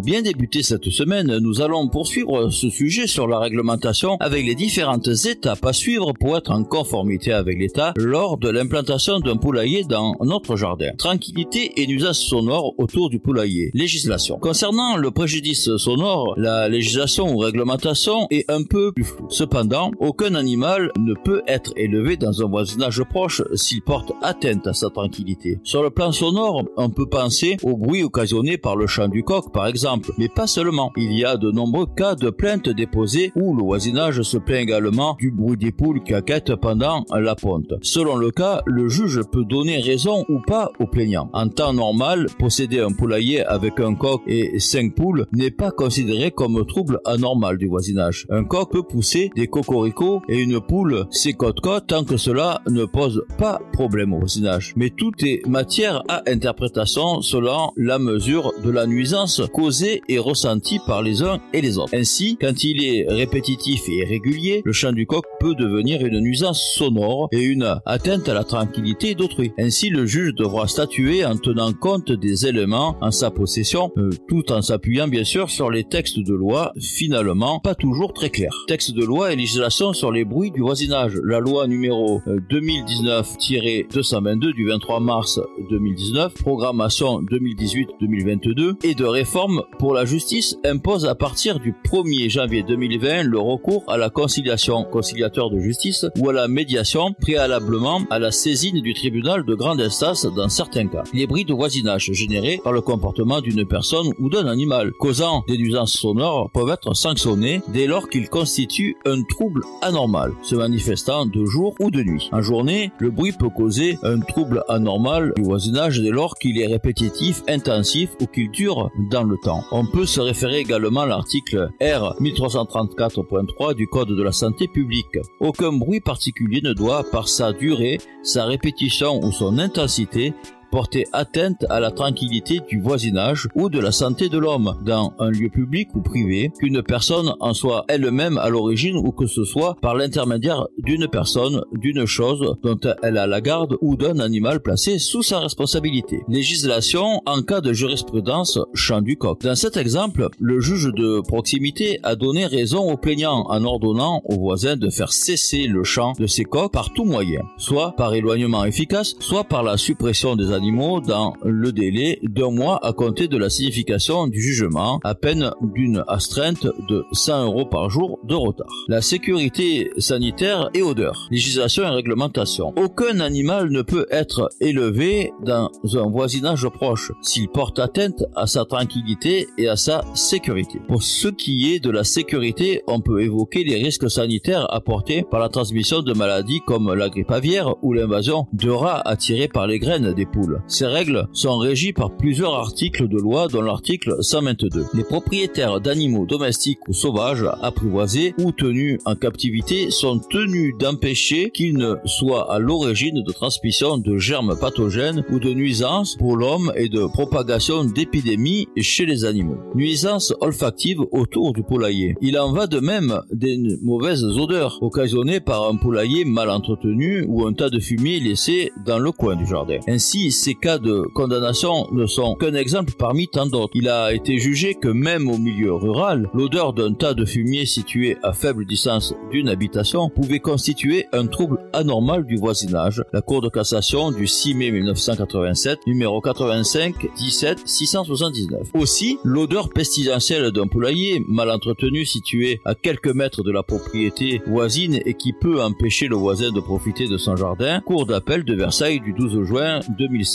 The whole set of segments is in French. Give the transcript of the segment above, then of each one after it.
Pour bien débuter cette semaine, nous allons poursuivre ce sujet sur la réglementation avec les différentes étapes à suivre pour être en conformité avec l'État lors de l'implantation d'un poulailler dans notre jardin. Tranquillité et nuisance sonore autour du poulailler. Législation. Concernant le préjudice sonore, la législation ou réglementation est un peu plus floue. Cependant, aucun animal ne peut être élevé dans un voisinage proche s'il porte atteinte à sa tranquillité. Sur le plan sonore, on peut penser au bruit occasionné par le chant du coq, par exemple mais pas seulement. Il y a de nombreux cas de plaintes déposées où le voisinage se plaint également du bruit des poules caquettent pendant la ponte. Selon le cas, le juge peut donner raison ou pas au plaignant. En temps normal, posséder un poulailler avec un coq et cinq poules n'est pas considéré comme trouble anormal du voisinage. Un coq peut pousser des cocoricots et une poule ses côtes-côtes tant que cela ne pose pas problème au voisinage. Mais tout est matière à interprétation selon la mesure de la nuisance causée et ressenti par les uns et les autres. Ainsi, quand il est répétitif et irrégulier, le chant du coq peut devenir une nuisance sonore et une atteinte à la tranquillité d'autrui. Ainsi, le juge devra statuer en tenant compte des éléments en sa possession, euh, tout en s'appuyant bien sûr sur les textes de loi, finalement pas toujours très clairs. Texte de loi et législation sur les bruits du voisinage. La loi numéro 2019-222 euh, du 23 mars 2019, programmation 2018-2022 et de réforme pour la justice impose à partir du 1er janvier 2020 le recours à la conciliation, conciliateur de justice, ou à la médiation préalablement à la saisine du tribunal de grande instance dans certains cas. Les bris de voisinage générés par le comportement d'une personne ou d'un animal causant des nuisances sonores peuvent être sanctionnés dès lors qu'ils constituent un trouble anormal, se manifestant de jour ou de nuit. En journée, le bruit peut causer un trouble anormal du voisinage dès lors qu'il est répétitif, intensif ou qu'il dure dans le temps. On peut se référer également à l'article R 1334.3 du Code de la santé publique. Aucun bruit particulier ne doit, par sa durée, sa répétition ou son intensité, porter atteinte à la tranquillité du voisinage ou de la santé de l'homme dans un lieu public ou privé, qu'une personne en soit elle-même à l'origine ou que ce soit par l'intermédiaire d'une personne, d'une chose dont elle a la garde ou d'un animal placé sous sa responsabilité. Législation en cas de jurisprudence champ du coq. Dans cet exemple, le juge de proximité a donné raison au plaignant en ordonnant aux voisins de faire cesser le chant de ces coqs par tout moyen, soit par éloignement efficace, soit par la suppression des animaux dans le délai d'un mois à compter de la signification du jugement, à peine d'une astreinte de 100 euros par jour de retard. La sécurité sanitaire et odeur, législation et réglementation. Aucun animal ne peut être élevé dans un voisinage proche s'il porte atteinte à sa tranquillité et à sa sécurité. Pour ce qui est de la sécurité, on peut évoquer les risques sanitaires apportés par la transmission de maladies comme la grippe aviaire ou l'invasion de rats attirés par les graines des poules. Ces règles sont régies par plusieurs articles de loi dont l'article 122. Les propriétaires d'animaux domestiques ou sauvages apprivoisés ou tenus en captivité sont tenus d'empêcher qu'ils ne soient à l'origine de transmission de germes pathogènes ou de nuisances pour l'homme et de propagation d'épidémies chez les animaux. Nuisances olfactives autour du poulailler. Il en va de même des mauvaises odeurs occasionnées par un poulailler mal entretenu ou un tas de fumier laissé dans le coin du jardin. Ainsi, ces cas de condamnation ne sont qu'un exemple parmi tant d'autres. Il a été jugé que même au milieu rural, l'odeur d'un tas de fumier situé à faible distance d'une habitation pouvait constituer un trouble anormal du voisinage. La Cour de cassation du 6 mai 1987, numéro 85 17 679. Aussi, l'odeur pestilentielle d'un poulailler mal entretenu situé à quelques mètres de la propriété voisine et qui peut empêcher le voisin de profiter de son jardin. Cour d'appel de Versailles du 12 juin 2007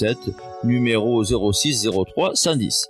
numéro 0603 110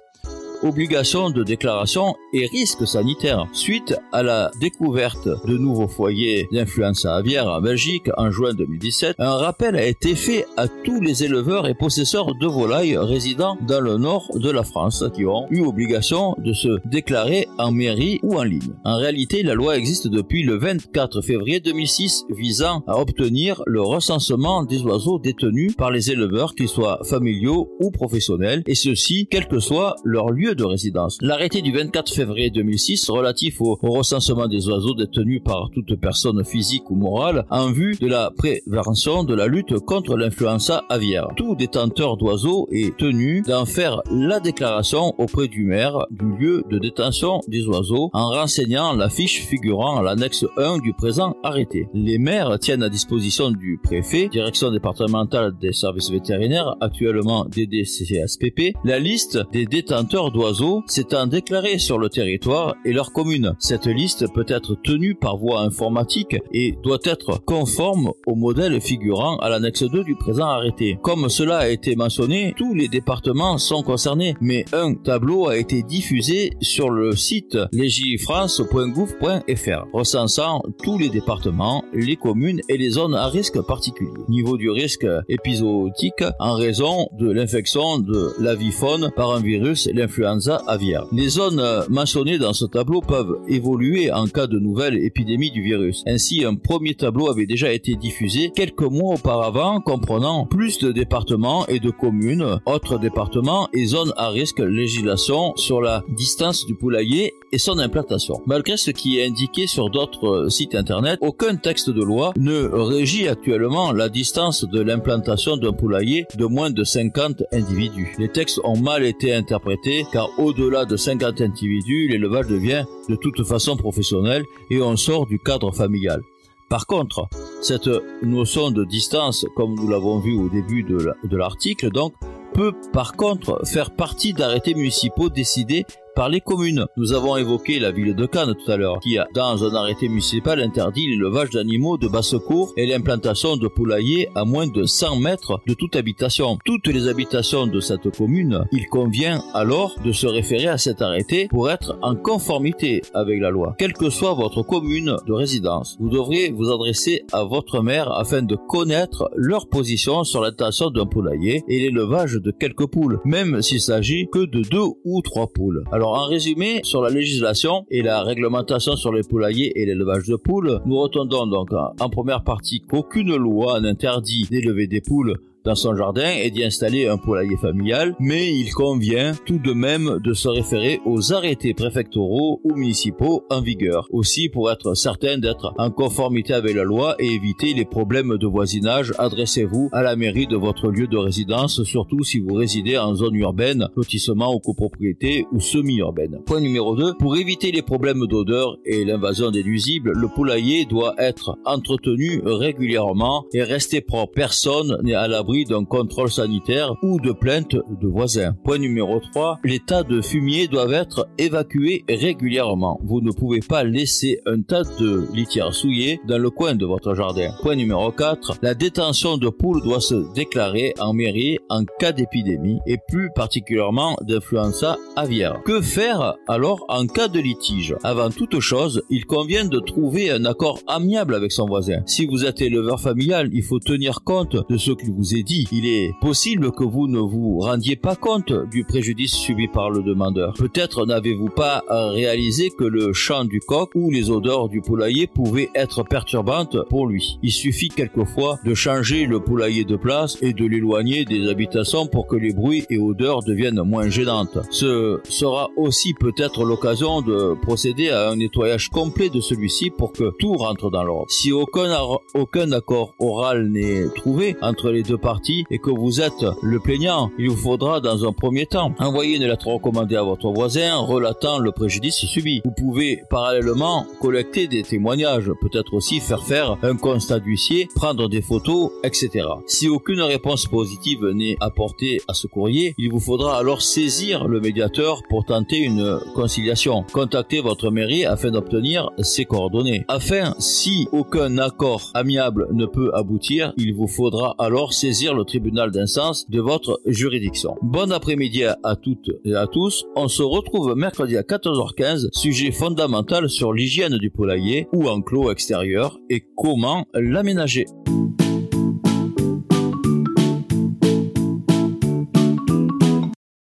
obligation de déclaration et risques sanitaires. Suite à la découverte de nouveaux foyers d'influenza aviaire en Belgique en juin 2017, un rappel a été fait à tous les éleveurs et possesseurs de volailles résidant dans le nord de la France qui ont eu obligation de se déclarer en mairie ou en ligne. En réalité, la loi existe depuis le 24 février 2006 visant à obtenir le recensement des oiseaux détenus par les éleveurs, qu'ils soient familiaux ou professionnels, et ceci quel que soit leur lieu de résidence. L'arrêté du 24 février 2006 relatif au, recensement des oiseaux détenus par toute personne physique ou morale en vue de la prévention de la lutte contre l'influenza aviaire. Tout détenteur d'oiseaux est tenu d'en faire la déclaration auprès du maire du lieu de détention des oiseaux en renseignant la fiche figurant à l'annexe 1 du présent arrêté. Les maires tiennent à disposition du préfet, direction départementale des services vétérinaires, actuellement DDCSPP, la liste des détenteurs d'oiseaux s'étant déclarés sur le territoire et leur commune. Cette liste peut être tenue par voie informatique et doit être conforme au modèle figurant à l'annexe 2 du présent arrêté. Comme cela a été mentionné, tous les départements sont concernés, mais un tableau a été diffusé sur le site legifrance.gouv.fr recensant tous les départements, les communes et les zones à risque particulier. Niveau du risque épisodique en raison de l'infection de l'avifaune par un virus, l'influenza aviaire. Les zones mentionnées dans ce tableau peuvent évoluer en cas de nouvelle épidémie du virus. Ainsi, un premier tableau avait déjà été diffusé quelques mois auparavant comprenant plus de départements et de communes, autres départements et zones à risque législation sur la distance du poulailler et son implantation. Malgré ce qui est indiqué sur d'autres sites internet, aucun texte de loi ne régit actuellement la distance de l'implantation d'un poulailler de moins de 50 individus. Les textes ont mal été interprétés car au-delà de 50 individus, l'élevage devient de toute façon professionnel et on sort du cadre familial. Par contre, cette notion de distance, comme nous l'avons vu au début de l'article, donc, peut par contre faire partie d'arrêtés municipaux décidés par les communes. Nous avons évoqué la ville de Cannes tout à l'heure, qui a, dans un arrêté municipal, interdit l'élevage d'animaux de basse-cour et l'implantation de poulaillers à moins de 100 mètres de toute habitation. Toutes les habitations de cette commune, il convient alors de se référer à cet arrêté pour être en conformité avec la loi. Quelle que soit votre commune de résidence, vous devriez vous adresser à votre maire afin de connaître leur position sur l'intention d'un poulailler et l'élevage de quelques poules, même s'il s'agit que de deux ou trois poules. En résumé, sur la législation et la réglementation sur les poulaillers et l'élevage de poules, nous retendons donc en première partie qu'aucune loi n'interdit d'élever des poules dans son jardin et d'y installer un poulailler familial, mais il convient tout de même de se référer aux arrêtés préfectoraux ou municipaux en vigueur. Aussi pour être certain d'être en conformité avec la loi et éviter les problèmes de voisinage, adressez-vous à la mairie de votre lieu de résidence, surtout si vous résidez en zone urbaine, lotissement ou copropriété ou semi-urbaine. Point numéro 2. Pour éviter les problèmes d'odeur et l'invasion des nuisibles, le poulailler doit être entretenu régulièrement et rester propre. Personne n'est à l'abri d'un contrôle sanitaire ou de plainte de voisins. Point numéro 3. Les tas de fumier doivent être évacués régulièrement. Vous ne pouvez pas laisser un tas de litière souillée dans le coin de votre jardin. Point numéro 4. La détention de poules doit se déclarer en mairie en cas d'épidémie et plus particulièrement d'influenza aviaire. Que faire alors en cas de litige? Avant toute chose, il convient de trouver un accord amiable avec son voisin. Si vous êtes éleveur familial, il faut tenir compte de ce qu'il vous est il est possible que vous ne vous rendiez pas compte du préjudice subi par le demandeur. Peut-être n'avez-vous pas réalisé que le chant du coq ou les odeurs du poulailler pouvaient être perturbantes pour lui. Il suffit quelquefois de changer le poulailler de place et de l'éloigner des habitations pour que les bruits et odeurs deviennent moins gênantes. Ce sera aussi peut-être l'occasion de procéder à un nettoyage complet de celui-ci pour que tout rentre dans l'ordre. Si aucun, aucun accord oral n'est trouvé entre les deux parties, et que vous êtes le plaignant, il vous faudra dans un premier temps envoyer une lettre recommandée à votre voisin relatant le préjudice subi. Vous pouvez parallèlement collecter des témoignages, peut-être aussi faire faire un constat d'huissier, prendre des photos, etc. Si aucune réponse positive n'est apportée à ce courrier, il vous faudra alors saisir le médiateur pour tenter une conciliation. Contactez votre mairie afin d'obtenir ses coordonnées. Afin, si aucun accord amiable ne peut aboutir, il vous faudra alors le tribunal d'instance de votre juridiction. Bon après-midi à toutes et à tous. On se retrouve mercredi à 14h15, sujet fondamental sur l'hygiène du poulailler ou enclos extérieur et comment l'aménager.